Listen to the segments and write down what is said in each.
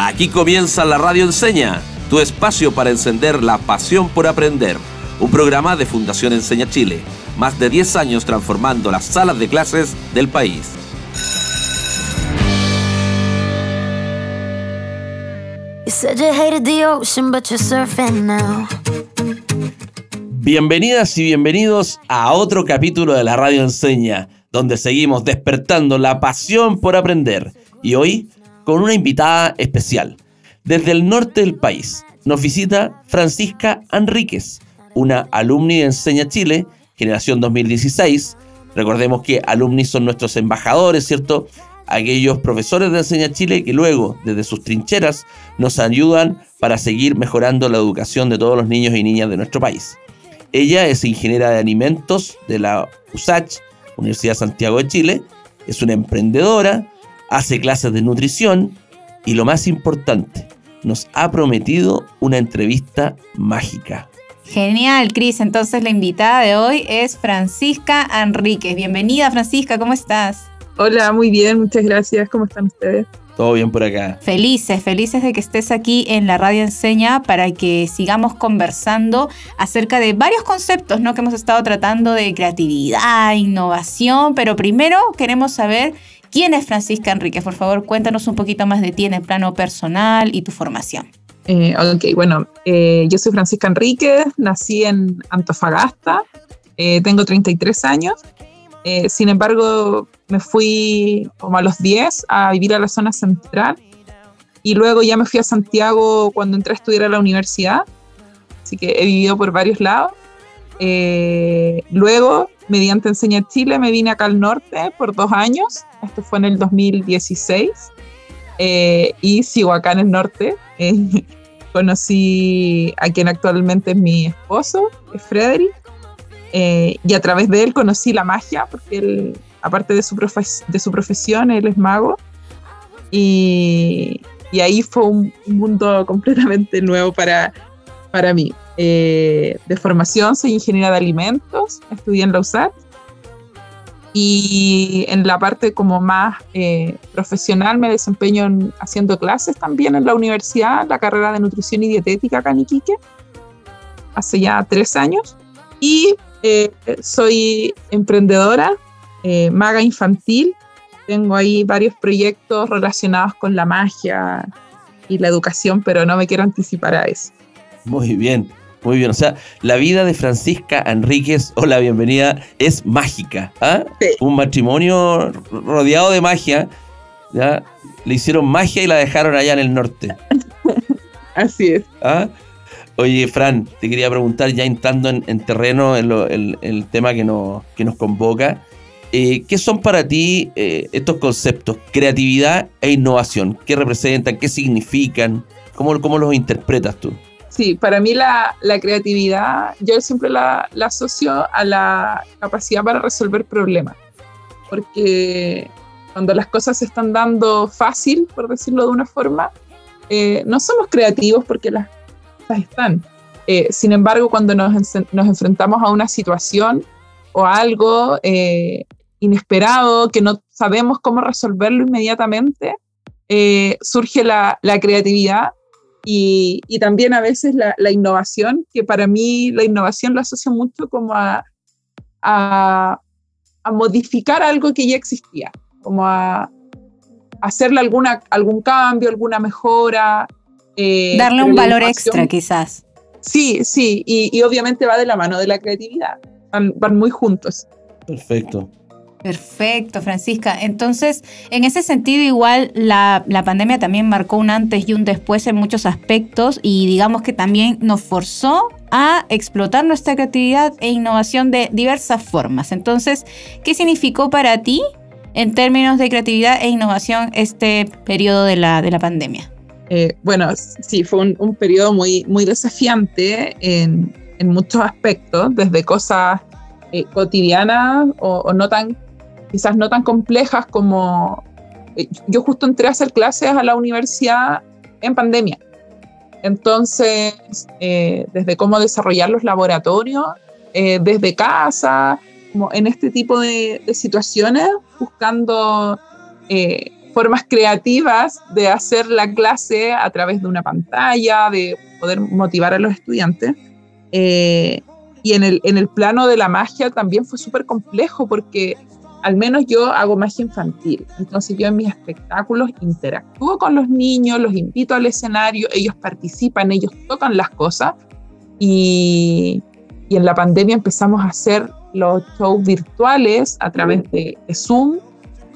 Aquí comienza la Radio Enseña, tu espacio para encender la pasión por aprender. Un programa de Fundación Enseña Chile, más de 10 años transformando las salas de clases del país. Bienvenidas y bienvenidos a otro capítulo de la Radio Enseña, donde seguimos despertando la pasión por aprender. Y hoy con una invitada especial. Desde el norte del país nos visita Francisca Enríquez, una alumni de Enseña Chile, generación 2016. Recordemos que alumni son nuestros embajadores, ¿cierto? Aquellos profesores de Enseña Chile que luego, desde sus trincheras, nos ayudan para seguir mejorando la educación de todos los niños y niñas de nuestro país. Ella es ingeniera de alimentos de la USACH, Universidad Santiago de Chile, es una emprendedora, hace clases de nutrición y lo más importante, nos ha prometido una entrevista mágica. Genial, Cris. Entonces la invitada de hoy es Francisca Enríquez. Bienvenida, Francisca, ¿cómo estás? Hola, muy bien, muchas gracias. ¿Cómo están ustedes? Todo bien por acá. Felices, felices de que estés aquí en la Radio Enseña para que sigamos conversando acerca de varios conceptos ¿no? que hemos estado tratando de creatividad, innovación, pero primero queremos saber ¿Quién es Francisca Enríquez? Por favor, cuéntanos un poquito más de ti en el plano personal y tu formación. Eh, ok, bueno, eh, yo soy Francisca Enríquez, nací en Antofagasta, eh, tengo 33 años. sin embargo, me fui como a los 10 a vivir a la zona central y luego ya me fui a Santiago cuando entré a estudiar a la universidad. Así que he vivido por varios lados. Luego mediante Enseña Chile me vine acá al norte por dos años, esto fue en el 2016, eh, y sigo acá en el norte. Eh, conocí a quien actualmente es mi esposo, es Frederick, eh, y a través de él conocí la magia, porque él, aparte de su, profesión, él es mago, y, ahí fue un mundo completamente nuevo para, para mí. Eh, de formación soy ingeniera de alimentos, estudié en la USAT. Y en la parte como más eh, profesional me desempeño haciendo clases también en la universidad, la carrera de nutrición y dietética acá en Iquique, hace ya tres años. Y eh, soy emprendedora, maga infantil. Tengo ahí varios proyectos relacionados con la magia y la educación, pero no me quiero anticipar a eso. Muy bien. Muy bien, o sea, la vida de Francisca Enríquez, hola, bienvenida, es mágica. ¿ah? Un matrimonio rodeado de magia, ¿ya? Le hicieron magia y la dejaron allá en el norte. Así es. ¿Ah? Oye, Fran, te quería preguntar, ya entrando en, terreno, en, el tema que nos, que nos convoca, eh, ¿qué son para ti eh, estos conceptos, creatividad e innovación? ¿Qué representan? ¿Qué significan? ¿Cómo, cómo los interpretas tú? Sí, para mí la, creatividad, yo siempre la, asocio a la capacidad para resolver problemas, porque cuando las cosas se están dando fácil, por decirlo de una forma, eh, no somos creativos porque las cosas están. Eh, sin embargo, cuando nos, enfrentamos a una situación o a algo eh, inesperado, que no sabemos cómo resolverlo inmediatamente, surge la, la creatividad y, también a veces la, innovación, que para mí la innovación la asocio mucho como a, a, modificar algo que ya existía, como a, hacerle alguna, algún cambio, alguna mejora. Eh, Darle un valor extra quizás. Sí, sí, y, y, obviamente va de la mano de la creatividad, van muy juntos. Perfecto. Perfecto, Francisca. Entonces, en ese sentido, igual la, pandemia también marcó un antes y un después en muchos aspectos y digamos que también nos forzó a explotar nuestra creatividad e innovación de diversas formas. Entonces, ¿qué significó para ti en términos de creatividad e innovación este periodo de la, de la pandemia? Eh, bueno, sí, fue un, periodo muy, muy desafiante en, muchos aspectos, desde cosas eh, cotidianas o, no tan quizás no tan complejas como... Eh, yo justo entré a hacer clases a la universidad en pandemia. Entonces, eh, desde cómo desarrollar los laboratorios, eh, desde casa, como en este tipo de, situaciones, buscando formas creativas de hacer la clase a través de una pantalla, de poder motivar a los estudiantes. Eh, y en el, en el plano de la magia también fue súper complejo porque al menos yo hago magia infantil. Entonces yo en mis espectáculos interactúo con los niños, los invito al escenario, ellos participan, ellos tocan las cosas. Y, y en la pandemia empezamos a hacer los shows virtuales a través de, Zoom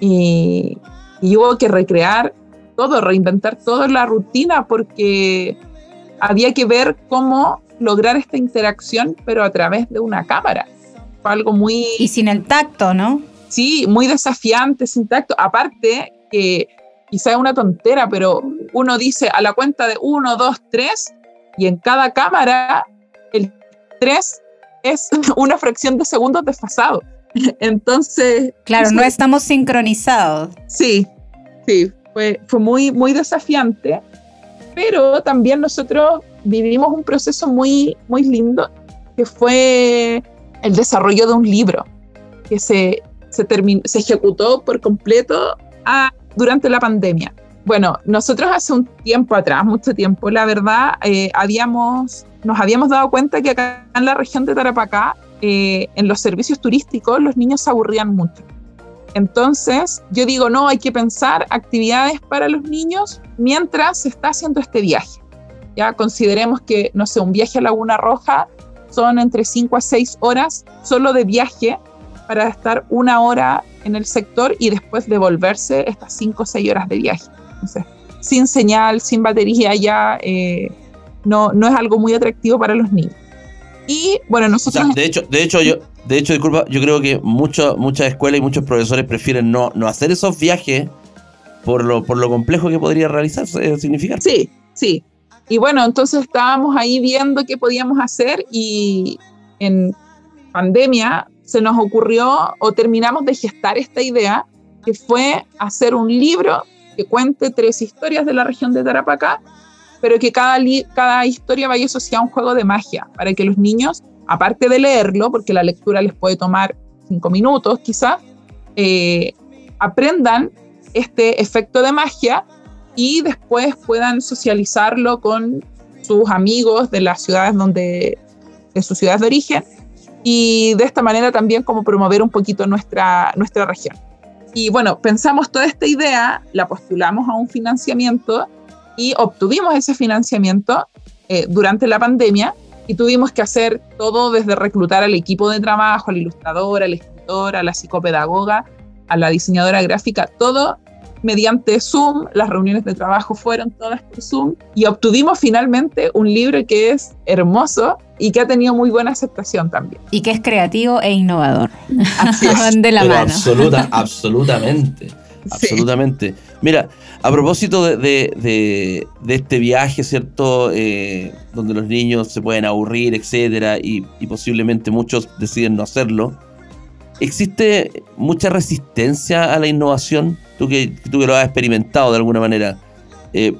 y, y, hubo que recrear todo, reinventar toda la rutina porque había que ver cómo lograr esta interacción, pero a través de una cámara. Fue algo muy... Y sin el tacto, ¿no? Sí, muy desafiante, sin tacto. Aparte que quizá es una tontera, pero uno dice a la cuenta de uno, dos, tres, y en cada cámara el tres es una fracción de segundos desfasado. Entonces... Claro, no estamos sincronizados. Sí, sí, fue, fue muy, muy desafiante, pero también nosotros vivimos un proceso muy, muy lindo, que fue el desarrollo de un libro, que se, se, se ejecutó por completo a, durante la pandemia. Bueno, nosotros hace un tiempo atrás, mucho tiempo, la verdad, eh, habíamos, nos habíamos dado cuenta que acá en la región de Tarapacá, eh, en los servicios turísticos, los niños se aburrían mucho. Entonces, yo digo, no, hay que pensar actividades para los niños mientras se está haciendo este viaje. Ya consideremos que, no sé, un viaje a Laguna Roja son entre 5 a 6 horas solo de viaje para estar una hora en el sector y después devolverse estas 5 o 6 horas de viaje. Entonces, sin señal, sin batería ya eh, no, no es algo muy atractivo para los niños. Y bueno, nosotros... de hecho, de hecho yo, de hecho, disculpa, yo creo que muchas escuelas y muchos profesores prefieren no, no hacer esos viajes por lo, por lo complejo que podría realizarse, significar. Sí, sí. Y bueno, entonces estábamos ahí viendo qué podíamos hacer y en pandemia se nos ocurrió o terminamos de gestar esta idea, que fue hacer un libro que cuente tres historias de la región de Tarapacá, pero que cada, cada historia vaya asociada a un juego de magia, para que los niños, aparte de leerlo, porque la lectura les puede tomar cinco minutos quizás, eh, aprendan este efecto de magia y después puedan socializarlo con sus amigos de las ciudades donde, de sus ciudades de origen y de esta manera también como promover un poquito nuestra, nuestra región. Y bueno, pensamos toda esta idea, la postulamos a un financiamiento y obtuvimos ese financiamiento eh, durante la pandemia y tuvimos que hacer todo desde reclutar al equipo de trabajo, al ilustrador, al escritor, a la psicopedagoga, a la diseñadora gráfica, todo mediante Zoom, las reuniones de trabajo fueron todas por Zoom y obtuvimos finalmente un libro que es hermoso y que ha tenido muy buena aceptación también. Y que es creativo e innovador. Así es. de la mano. Absoluta, absolutamente. Absolutamente. Mira, a propósito de, este viaje, ¿cierto? Eh, donde los niños se pueden aburrir, etcétera, y, y posiblemente muchos deciden no hacerlo. ¿Existe mucha resistencia a la innovación? Tú que, tú que lo has experimentado de alguna manera. Eh,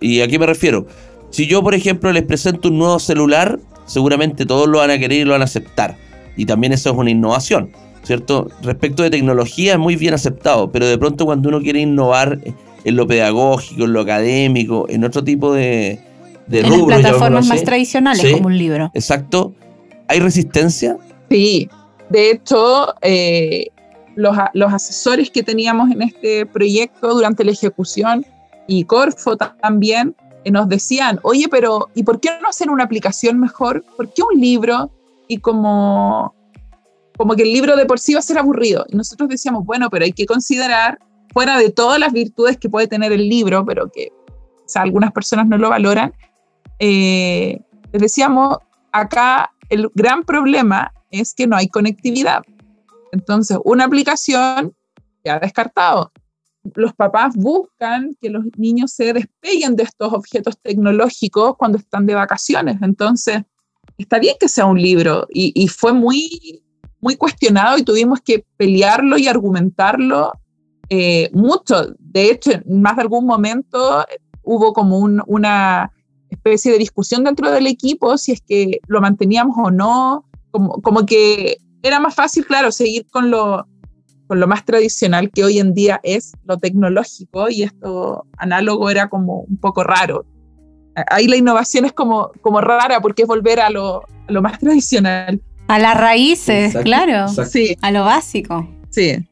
¿Y a qué me refiero? Si yo, por ejemplo, les presento un nuevo celular, seguramente todos lo van a querer y lo van a aceptar. Y también eso es una innovación, ¿cierto? Respecto de tecnología es muy bien aceptado, pero de pronto cuando uno quiere innovar en lo pedagógico, en lo académico, en otro tipo de, de en plataformas más tradicionales, como un libro. Exacto. ¿Hay resistencia? Sí, de hecho, eh, los, asesores que teníamos en este proyecto durante la ejecución y Corfo también eh, nos decían, oye, pero ¿y por qué no hacer una aplicación mejor? ¿Por qué un libro? Y como, como que el libro de por sí va a ser aburrido. Y nosotros decíamos, bueno, pero hay que considerar, fuera de todas las virtudes que puede tener el libro, pero que algunas personas no lo valoran, eh, les decíamos, acá el gran problema es que no hay conectividad. Entonces, una aplicación ya descartado. Los papás buscan que los niños se despeguen de estos objetos tecnológicos cuando están de vacaciones. Entonces, está bien que sea un libro y, fue muy, muy cuestionado y tuvimos que pelearlo y argumentarlo eh, mucho. De hecho, en más de algún momento hubo como una especie de discusión dentro del equipo si es que lo manteníamos o no, como, como que era más fácil, claro, seguir con lo, con lo más tradicional que hoy en día es lo tecnológico y esto análogo era como un poco raro. Ahí la innovación es como, como rara porque es volver a lo, a lo más tradicional. A las raíces, Exacto, claro. exacto. Sí, A lo básico. sí,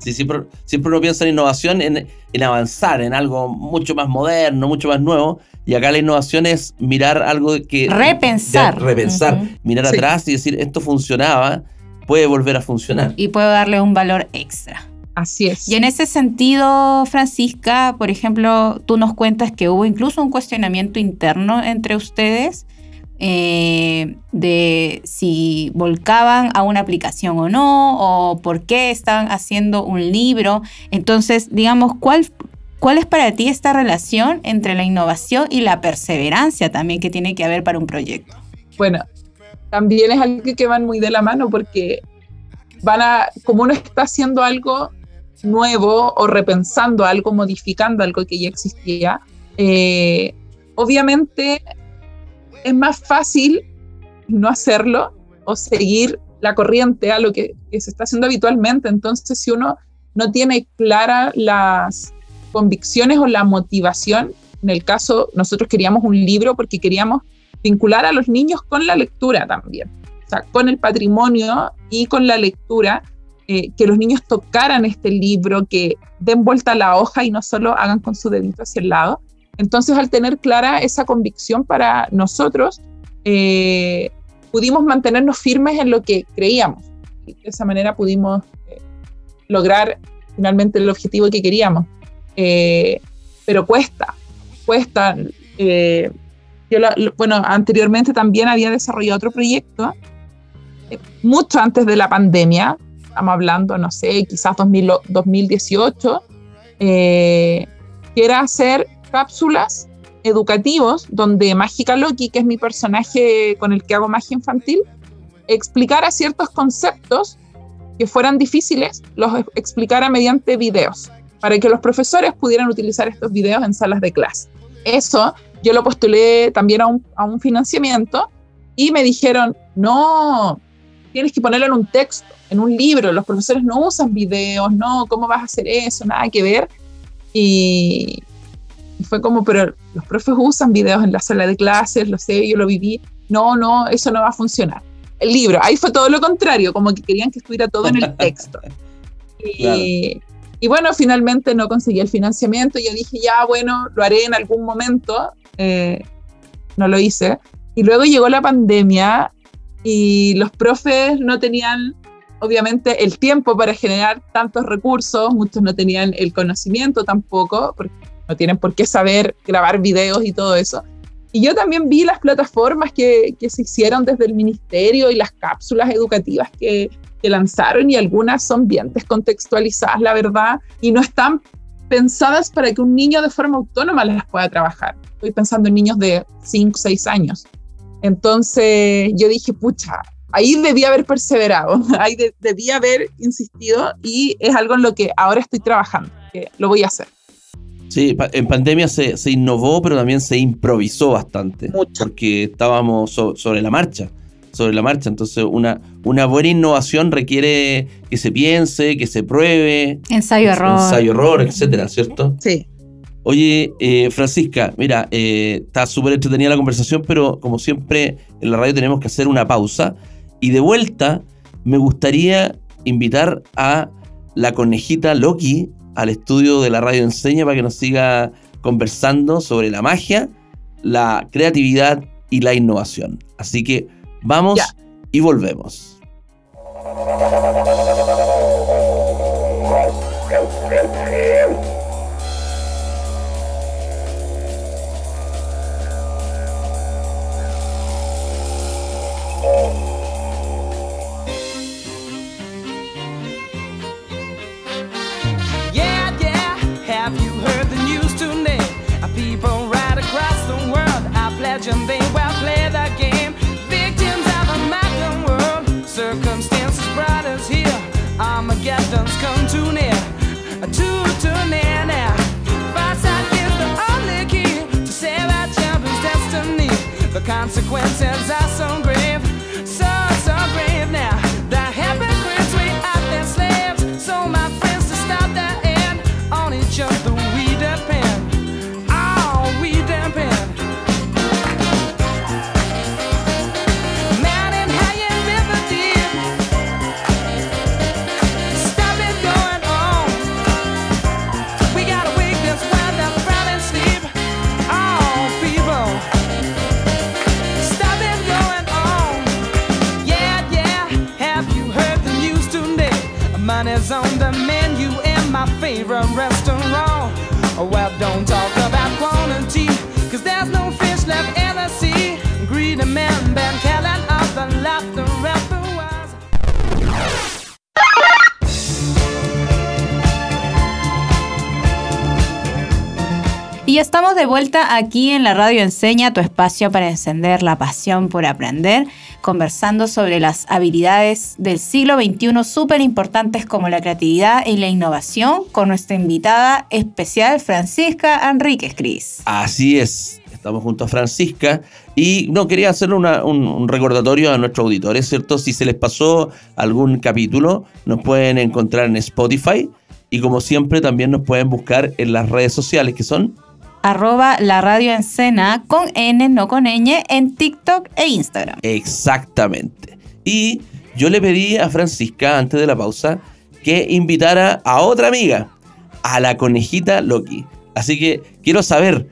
Sí, siempre, siempre uno piensa en innovación, en, en avanzar, en algo mucho más moderno, mucho más nuevo. Y acá la innovación es mirar algo que... Repensar. de- repensar, mirar Sí. atrás y decir, esto funcionaba, puede volver a funcionar. Y puedo darle un valor extra. así es. Y en ese sentido, Francisca, por ejemplo, tú nos cuentas que hubo incluso un cuestionamiento interno entre ustedes eh, de si volcaban a una aplicación o no, o por qué estaban haciendo un libro. Entonces, digamos, ¿cuál, ¿cuál es para ti esta relación entre la innovación y la perseverancia también que tiene que haber para un proyecto? Bueno, también es algo que van muy de la mano porque van a, como uno está haciendo algo nuevo o repensando algo, modificando algo que ya existía, eh, obviamente es más fácil no hacerlo o seguir la corriente a lo que, que se está haciendo habitualmente. Entonces, si uno no tiene claras las convicciones o la motivación, en el caso, nosotros queríamos un libro porque queríamos vincular a los niños con la lectura también, o sea, con el patrimonio y con la lectura, eh, que los niños tocaran este libro, que den vuelta a la hoja y no solo hagan con su dedito hacia el lado. Entonces, al tener clara esa convicción para nosotros, eh, pudimos mantenernos firmes en lo que creíamos. Y de esa manera pudimos eh, lograr finalmente el objetivo que queríamos. Eh, pero cuesta, cuesta. eh, yo bueno, anteriormente también había desarrollado otro proyecto, eh, mucho antes de la pandemia, estamos hablando, no sé, quizás 2000 o- 2018, eh, que era hacer cápsulas educativos donde Mágica Loki, que es mi personaje con el que hago magia infantil, explicara ciertos conceptos que fueran difíciles, los ex- explicara mediante videos, para que los profesores pudieran utilizar estos videos en salas de clase. Eso yo lo postulé también a un, a un financiamiento y me dijeron, no, tienes que ponerlo en un texto, en un libro, los profesores no usan videos, no, ¿cómo vas a hacer eso? Nada que ver. Y, y fue como, pero los profes usan videos en la sala de clases, lo sé, yo lo viví, no, no, eso no va a funcionar. El libro, ahí fue todo lo contrario, como que querían que estuviera todo en el texto. Y, y bueno, finalmente no conseguí el financiamiento. Yo dije, ya, bueno, lo haré en algún momento. eh, no lo hice. Y luego llegó la pandemia y los profes no tenían, obviamente, el tiempo para generar tantos recursos. Muchos no tenían el conocimiento tampoco, porque no tienen por qué saber grabar videos y todo eso. Y yo también vi las plataformas que, que se hicieron desde el ministerio y las cápsulas educativas que, que lanzaron y algunas son bien descontextualizadas, la verdad, y no están pensadas para que un niño de forma autónoma las pueda trabajar. Estoy pensando en niños de 5, 6 años. Entonces yo dije, pucha, ahí debí haber perseverado, ahí de- debí haber insistido y es algo en lo que ahora estoy trabajando, que lo voy a hacer. Sí, en pandemia se, se innovó, pero también se improvisó bastante. Mucho. Porque estábamos so- sobre la marcha. Sobre la marcha. Entonces, una, una buena innovación requiere que se piense, que se pruebe. Ensayo error. Ensayo error, etcétera, ¿cierto? Sí. Oye, eh, Francisca, mira, eh, está súper entretenida la conversación, pero como siempre en la radio tenemos que hacer una pausa. Y de vuelta, me gustaría invitar a la conejita Loki al estudio de la radio Enseña para que nos siga conversando sobre la magia, la creatividad y la innovación. Así que vamos Ya. y volvemos. Yeah, yeah, consequences are so grave, on the estamos de vuelta aquí en la radio Enseña, tu espacio para encender la pasión por aprender, conversando sobre las habilidades del siglo XXI súper importantes como la creatividad y la innovación con nuestra invitada especial Francisca Enríquez Cris. Así es, estamos junto a Francisca y no quería hacerle una- un, un recordatorio a nuestros auditores, ¿cierto? Si se les pasó algún capítulo, nos pueden encontrar en Spotify y como siempre también nos pueden buscar en las redes sociales que son Arroba la radio Encena con N, no con ñ, en TikTok e Instagram. Exactamente. Y yo le pedí a Francisca antes de la pausa que invitara a otra amiga, a la conejita Loki. Así que quiero saber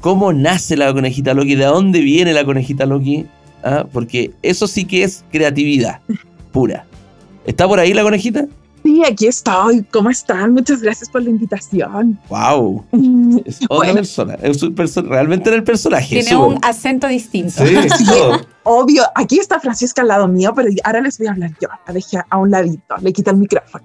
cómo nace la conejita Loki, de dónde viene la conejita Loki, ¿Ah? porque eso sí que es creatividad pura. ¿Está por ahí la conejita? Sí, aquí estoy. ¿Cómo están? Muchas gracias por la invitación. ¡Wow! Es otra Bueno. persona, es un perso- realmente era el personaje. Tiene un acento distinto. Sí, todo. Obvio, aquí está Francisca al lado mío, pero ahora les voy a hablar yo. La dejé a un ladito, le quito el micrófono.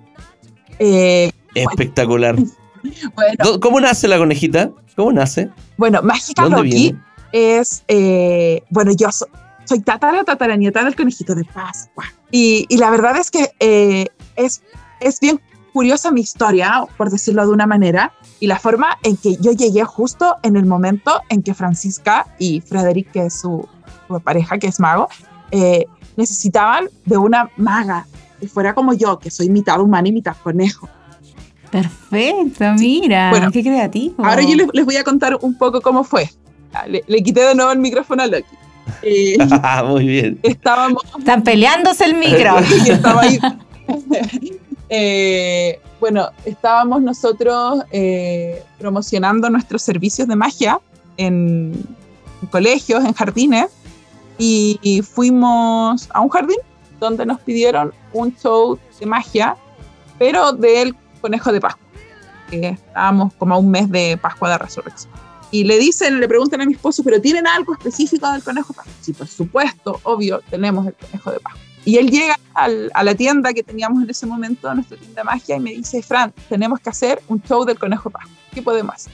Eh, Espectacular. bueno, ¿Cómo nace la conejita? ¿Cómo nace? bueno, Mágica ¿Dónde Loki viene? es, eh, bueno, yo so- soy tatara tataranieta del conejito de Pascua. Y, y la verdad es que eh, es, es bien curiosa mi historia, por decirlo de una manera, y la forma en que yo llegué justo en el momento en que Francisca y Frederick, que es su, su pareja, que es mago, eh, necesitaban de una maga que fuera como yo, que soy mitad humana y mitad conejo. Perfecto, mira, Bueno, qué creativo. Ahora yo les, les voy a contar un poco cómo fue. Ah, Le, le quité de nuevo el micrófono a Loki. Eh, Muy bien. estábamos Están peleándose el micro. y estaba ahí. Eh, bueno, estábamos nosotros eh, promocionando nuestros servicios de magia en, en colegios, en jardines, y, fuimos a un jardín donde nos pidieron un show de magia, pero del conejo de Pascua, estábamos como a un mes de Pascua de Resurrección. Y le dicen, le preguntan a mi esposo, ¿pero tienen algo específico del conejo de Pascua? Sí, por supuesto, obvio, tenemos el conejo de Pascua. Y él llega al- a la tienda que teníamos en ese momento, nuestra tienda de magia, y me dice, Fran, tenemos que hacer un show del conejo Pascua. ¿Qué podemos hacer?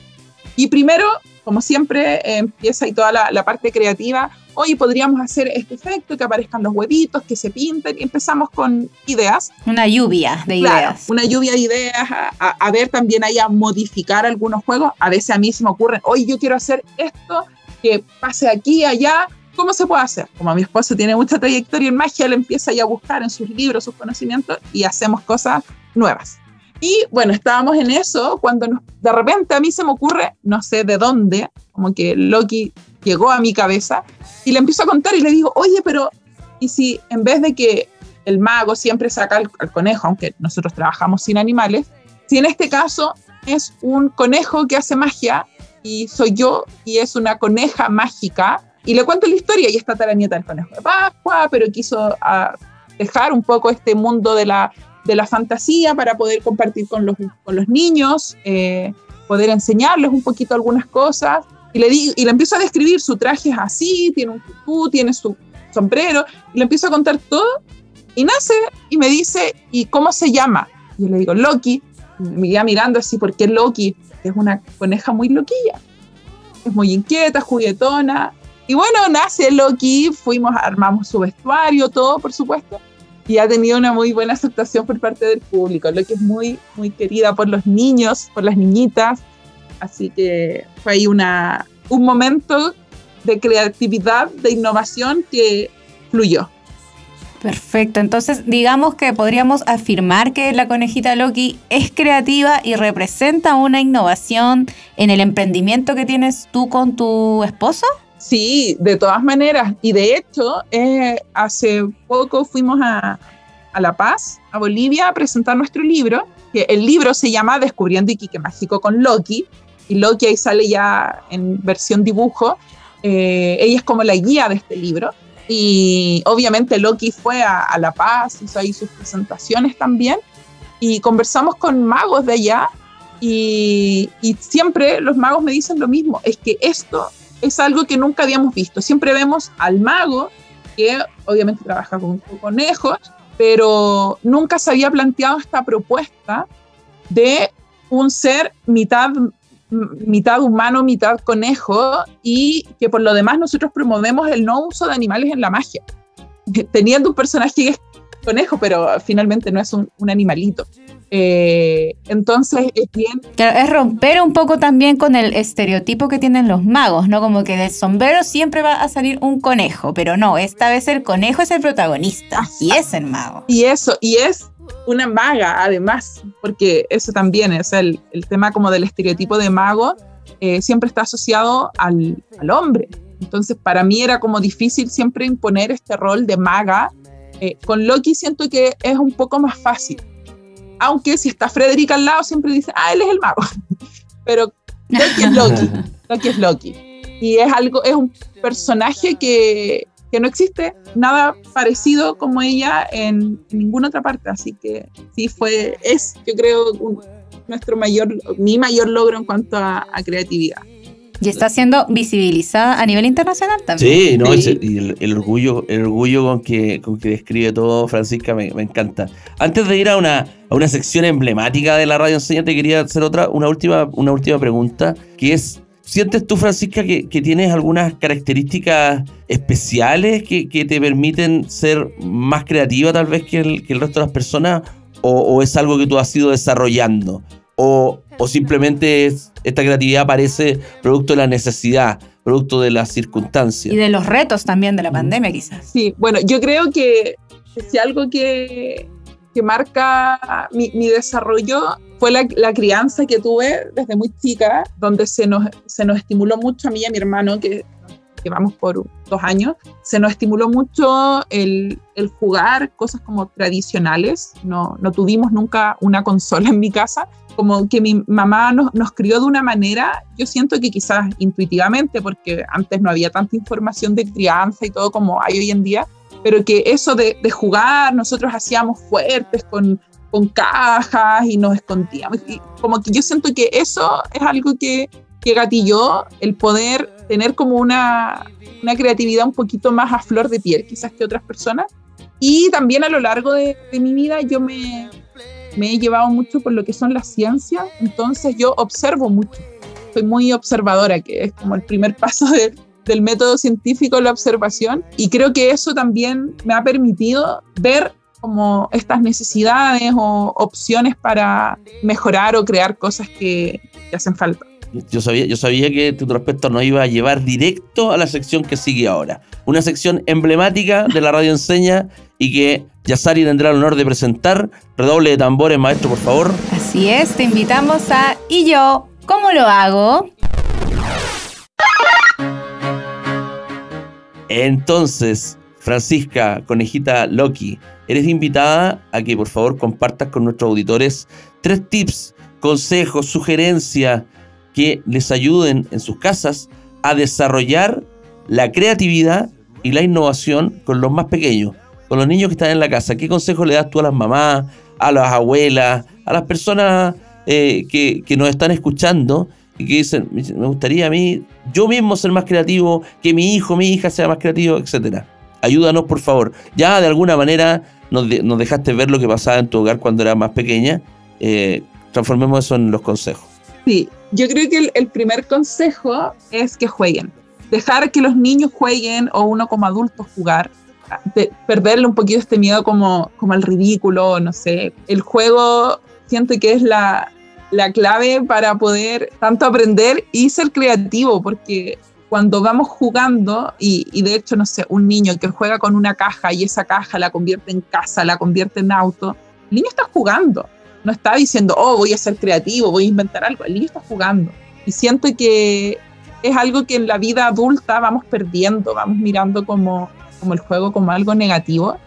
Y primero, como siempre, eh, empieza ahí toda la, la parte creativa. Oye, podríamos hacer este efecto, que aparezcan los huevitos, que se pinten. Y empezamos con ideas. Una lluvia de Claro, ideas. una lluvia de ideas, a, a- a ver también ahí a modificar algunos juegos. A veces a mí se me ocurren, oye, yo quiero hacer esto, que pase aquí, allá. ¿Cómo se puede hacer? Como mi esposo tiene mucha trayectoria en magia, él empieza ya a buscar en sus libros, sus conocimientos y hacemos cosas nuevas. Y bueno, estábamos en eso cuando nos- de repente a mí se me ocurre, no sé de dónde, como que Loki llegó a mi cabeza y le empiezo a contar y le digo, oye, pero ¿y si en vez de que el mago siempre saca al, al conejo, aunque nosotros trabajamos sin animales, si en este caso es un conejo que hace magia y soy yo y es una coneja mágica y le cuento la historia y está la nieta del conejo de Pascua, pero quiso ah, dejar un poco este mundo de la, de la fantasía para poder compartir con los, con los niños, eh, poder enseñarles un poquito algunas cosas. Y le, di, y le empiezo a describir, su traje es así, tiene un tutú, tiene su sombrero, y le empiezo a contar todo, y nace y me dice, ¿y cómo se llama? Yo le digo, Loki, y me queda mirando así, ¿por qué Loki? Es una coneja muy loquilla, es muy inquieta, juguetona, y bueno, nace Loki, fuimos, armamos su vestuario, todo, por supuesto, y ha tenido una muy buena aceptación por parte del público. Loki es muy, muy querida por los niños, por las niñitas, así que fue ahí una, un momento de creatividad, de innovación que fluyó. Perfecto, entonces digamos que podríamos afirmar que la conejita Loki es creativa y representa una innovación en el emprendimiento que tienes tú con tu esposo. Sí, de todas maneras. Y de hecho, eh, hace poco fuimos a, a La Paz, a Bolivia, a presentar nuestro libro, que el libro se llama Descubriendo Iquique Mágico con Loki, y Loki ahí sale ya en versión dibujo. Eh, ella es como la guía de este libro. Y obviamente Loki fue a, a La Paz, hizo ahí sus presentaciones también. y conversamos con magos de allá y, y siempre los magos me dicen lo mismo, es que esto es algo que nunca habíamos visto. Siempre vemos al mago que obviamente trabaja con conejos, pero nunca se había planteado esta propuesta de un ser mitad, humano, mitad conejo, y que por lo demás nosotros promovemos el no uso de animales en la magia, teniendo un personaje que es conejo, pero finalmente no es un animalito. Eh, entonces es bien. Claro, es romper un poco también con el estereotipo que tienen los magos, ¿no? Como que del sombrero siempre va a salir un conejo, pero no, esta vez el conejo es el protagonista y es el mago. Y eso, y es una maga además, porque eso también es el, el tema como del estereotipo de mago, eh, siempre está asociado al, al, hombre. Entonces para mí era como difícil siempre imponer este rol de maga. Eh, con Loki siento que es un poco más fácil aunque si está Frederick al lado siempre dice, ah, él es el mago. Pero Loki es Loki, Loki es Loki. Y es algo, es un personaje que, que no existe nada parecido como ella en, en, ninguna otra parte. Así que sí fue, es, yo creo, un, nuestro mayor, mi mayor logro en cuanto a, a creatividad. Y está siendo visibilizada a nivel internacional también. Sí, no, sí. y el, el, orgullo, el orgullo con que, con que describe todo Francisca me, me, encanta. Antes de ir a una, a una sección emblemática de la radio enseña, te quería hacer otra, una última, una última pregunta, que es, ¿sientes tú, Francisca, que, que tienes algunas características especiales que, que, te permiten ser más creativa tal vez que el, que el resto de las personas? O, ¿O es algo que tú has ido desarrollando? O, o simplemente es, esta creatividad aparece producto de la necesidad, producto de las circunstancias. Y de los retos también de la pandemia, quizás. Sí, bueno, yo creo que si algo que, que marca mi, mi, desarrollo fue la, la, crianza que tuve desde muy chica, donde se nos, se nos estimuló mucho a mí y a mi hermano, que llevamos por dos años, se nos estimuló mucho el, el jugar cosas como tradicionales. No, no tuvimos nunca una consola en mi casa, como que mi mamá nos, nos, crió de una manera, yo siento que quizás intuitivamente, porque antes no había tanta información de crianza y todo como hay hoy en día, pero que eso de, de jugar, nosotros hacíamos fuertes con, con cajas y nos escondíamos. Y como que yo siento que eso es algo que, que gatilló el poder tener como una, una creatividad un poquito más a flor de piel, quizás que otras personas. Y también a lo largo de, de mi vida yo me, me he llevado mucho por lo que son las ciencias, entonces yo observo mucho. Soy muy observadora, que es como el primer paso de, del método científico, la observación, y creo que eso también me ha permitido ver como estas necesidades o opciones para mejorar o crear cosas que, hacen falta. Yo sabía, yo sabía que tu respecto nos iba a llevar directo a la sección que sigue ahora. Una sección emblemática de la radio enseña y que Yasari tendrá el honor de presentar. Redoble de tambores, maestro, por favor. Así es, te invitamos a ¿Y yo cómo lo hago? Entonces, Francisca, conejita Loki, eres invitada a que por favor compartas con nuestros auditores tres tips, consejos, sugerencias que les ayuden en sus casas a desarrollar la creatividad y la innovación con los más pequeños, con los niños que están en la casa. ¿Qué consejo le das tú a las mamás, a las abuelas, a las personas eh, que, que nos están escuchando y que dicen, me gustaría a mí, yo mismo ser más creativo, que mi hijo, mi hija sea más creativo, etcétera? Ayúdanos, por favor. Ya de alguna manera nos, nos dejaste ver lo que pasaba en tu hogar cuando eras más pequeña. Eh, transformemos eso en los consejos. Sí, yo creo que el, el, primer consejo es que jueguen. Dejar que los niños jueguen o uno como adulto jugar. De perderle un poquito este miedo como, como al ridículo, no sé. El juego siento que es la, la clave para poder tanto aprender y ser creativo, porque cuando vamos jugando, y, y, de hecho, no sé, un niño que juega con una caja y esa caja la convierte en casa, la convierte en auto, el niño está jugando no está diciendo, oh, voy a ser creativo, voy a inventar algo. El niño está jugando. Y siento que es algo que en la vida adulta vamos perdiendo, vamos mirando como, como el juego como algo negativo.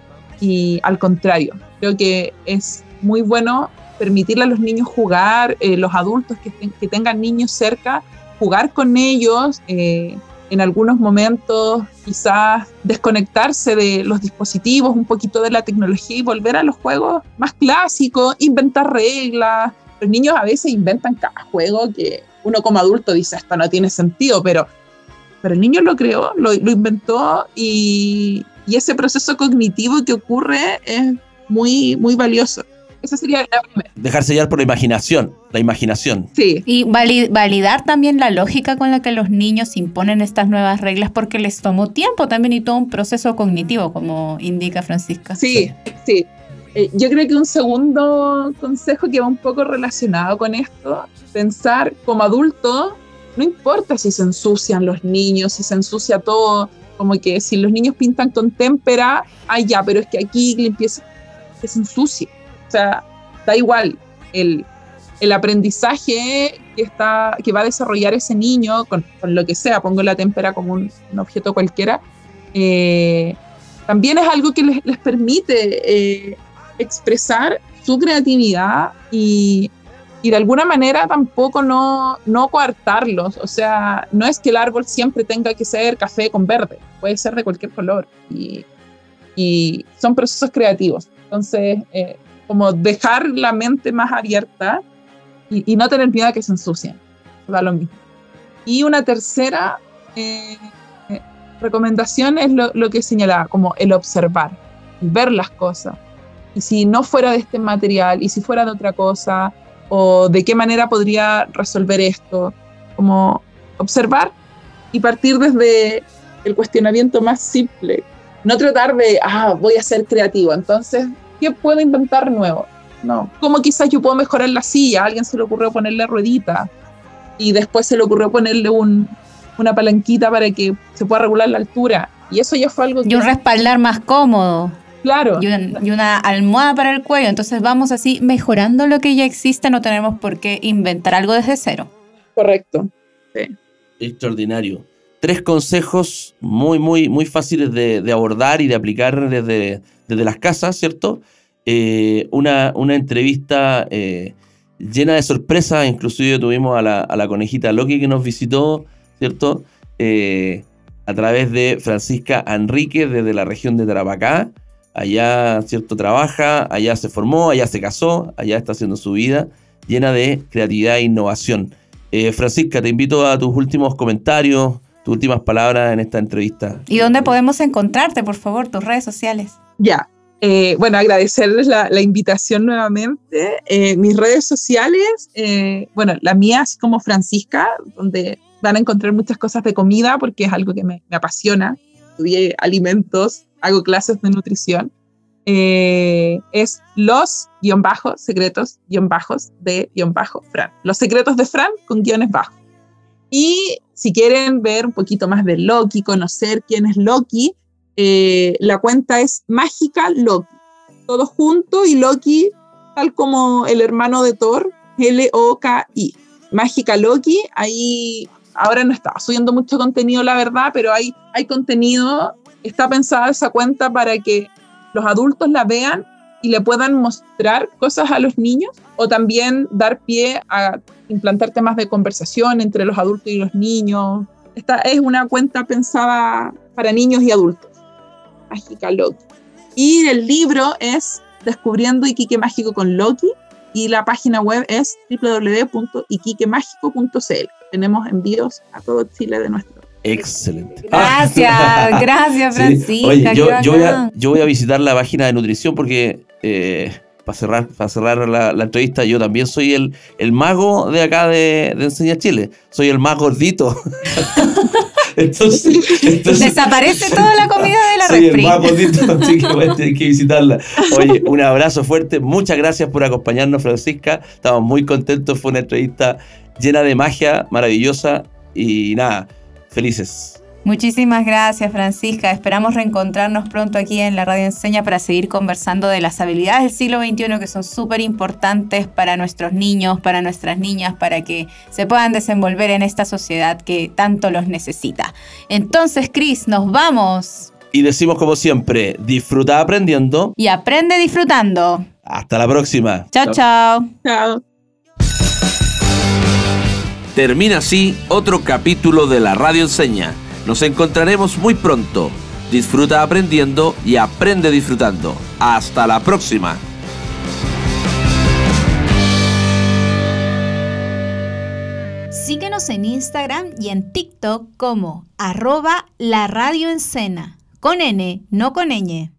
Y al contrario, creo que es muy bueno permitirle a los niños jugar, eh, los adultos que, tengan niños cerca, jugar con ellos, eh, en algunos momentos quizás desconectarse de los dispositivos, un poquito de la tecnología y volver a los juegos más clásicos, inventar reglas. Los niños a veces inventan cada juego que uno como adulto dice esto no tiene sentido, pero, pero el niño lo creó, lo, lo inventó y, y ese proceso cognitivo que ocurre es muy, muy valioso. Esa sería la primera. Dejarse llevar por la imaginación, la imaginación. Sí, Y vali- validar también la lógica con la que los niños imponen estas nuevas reglas porque les tomó tiempo también y todo un proceso cognitivo, como indica Francisca. sí, sí. Eh, yo creo que un segundo consejo que va un poco relacionado con esto, pensar como adulto, no importa si se ensucian los niños, si se ensucia todo, como que si los niños pintan con témpera, ay ya, pero es que aquí limpieza, que se ensucie. O sea, da igual el, el aprendizaje que, está, que va a desarrollar ese niño con, lo que sea, pongo la témpera como un, un objeto cualquiera, eh, también es algo que les, les permite eh, expresar su creatividad y, y de alguna manera tampoco no, no coartarlos. O sea, no es que el árbol siempre tenga que ser café con verde, puede ser de cualquier color. Y, y son procesos creativos. Entonces, eh, como dejar la mente más abierta y, y no tener miedo a que se ensucien. Da lo mismo. Y una tercera eh, recomendación es lo, lo que señalaba, como el observar, ver las cosas. Y si no fuera de este material, y si fuera de otra cosa, o de qué manera podría resolver esto, como observar y partir desde el cuestionamiento más simple. No tratar de, ah, voy a ser creativo, entonces, ¿qué puedo inventar nuevo? No, como quizás yo puedo mejorar la silla, a alguien se le ocurrió ponerle ruedita y después se le ocurrió ponerle un, una palanquita para que se pueda regular la altura. Y eso ya fue algo Y un respaldar más cómodo. Claro. Y, un- y una almohada para el cuello. Entonces vamos así mejorando lo que ya existe. No tenemos por qué inventar algo desde cero. Correcto. Extraordinario. Tres consejos muy, muy, muy fáciles de, de abordar y de aplicar desde, desde las casas, ¿cierto? Eh, una, una entrevista eh, llena de sorpresas, inclusive tuvimos a la, a la conejita Loki que nos visitó, ¿cierto? Eh, a través de Francisca Enrique desde la región de Tarapacá. Allá, ¿cierto? Trabaja, allá se formó, allá se casó, allá está haciendo su vida llena de creatividad e innovación. Eh, Francisca, te invito a tus últimos comentarios, tus últimas palabras en esta entrevista. ¿Y dónde podemos encontrarte, por favor, tus redes sociales? Ya. Eh, bueno, agradecerles la, la invitación nuevamente. Eh, mis redes sociales, eh, bueno, la mía es como Francisca, donde van a encontrar muchas cosas de comida porque es algo que me, me apasiona. Estudié alimentos, hago clases de nutrición. Eh, es los guion bajos, secretos guion bajos de guion bajo Fran. Los secretos de Fran con guiones bajos. Y si quieren ver un poquito más de Loki, conocer quién es Loki, eh, la cuenta es Mágica Loki. Todo junto y Loki, tal como el hermano de Thor, L-O-K-I. Mágica Loki, ahí ahora no está subiendo mucho contenido, la verdad, pero hay, hay contenido. Está pensada esa cuenta para que los adultos la vean y le puedan mostrar cosas a los niños o también dar pie a implantar temas de conversación entre los adultos y los niños. Esta es una cuenta pensada para niños y adultos. Mágica Loki. Y el libro es Descubriendo Iquique Mágico con Loki y la página web es www.iquiquemágico.cl. Tenemos envíos a todo Chile de nuestro. Excelente. Gracias, gracias, Sí. Francisca. Oye, yo, yo, voy a, bacán. yo voy a visitar la página de nutrición porque para cerrar, para cerrar la, la entrevista, yo también soy el, el mago de acá de, de Enseña Chile. Soy el más gordito. entonces, entonces Desaparece toda la comida de la soy el más gordito, así que voy a tener que visitarla. Oye, un abrazo fuerte. Muchas gracias por acompañarnos, Francisca. Estamos muy contentos. Fue una entrevista llena de magia, maravillosa. Y nada, felices. Muchísimas gracias, Francisca. Esperamos reencontrarnos pronto aquí en la Radio Enseña para seguir conversando de las habilidades del siglo XXI que son súper importantes para nuestros niños, para nuestras niñas, para que se puedan desenvolver en esta sociedad que tanto los necesita. Entonces, Cris, nos vamos Y decimos como siempre, disfruta aprendiendo. y aprende disfrutando. Hasta la próxima. Chao, chao. Chao. Termina así otro capítulo de la Radio Enseña. Nos encontraremos muy pronto. Disfruta aprendiendo y aprende disfrutando. Hasta la próxima. Síguenos en Instagram y en TikTok como arroba la radio con N, no con ñ.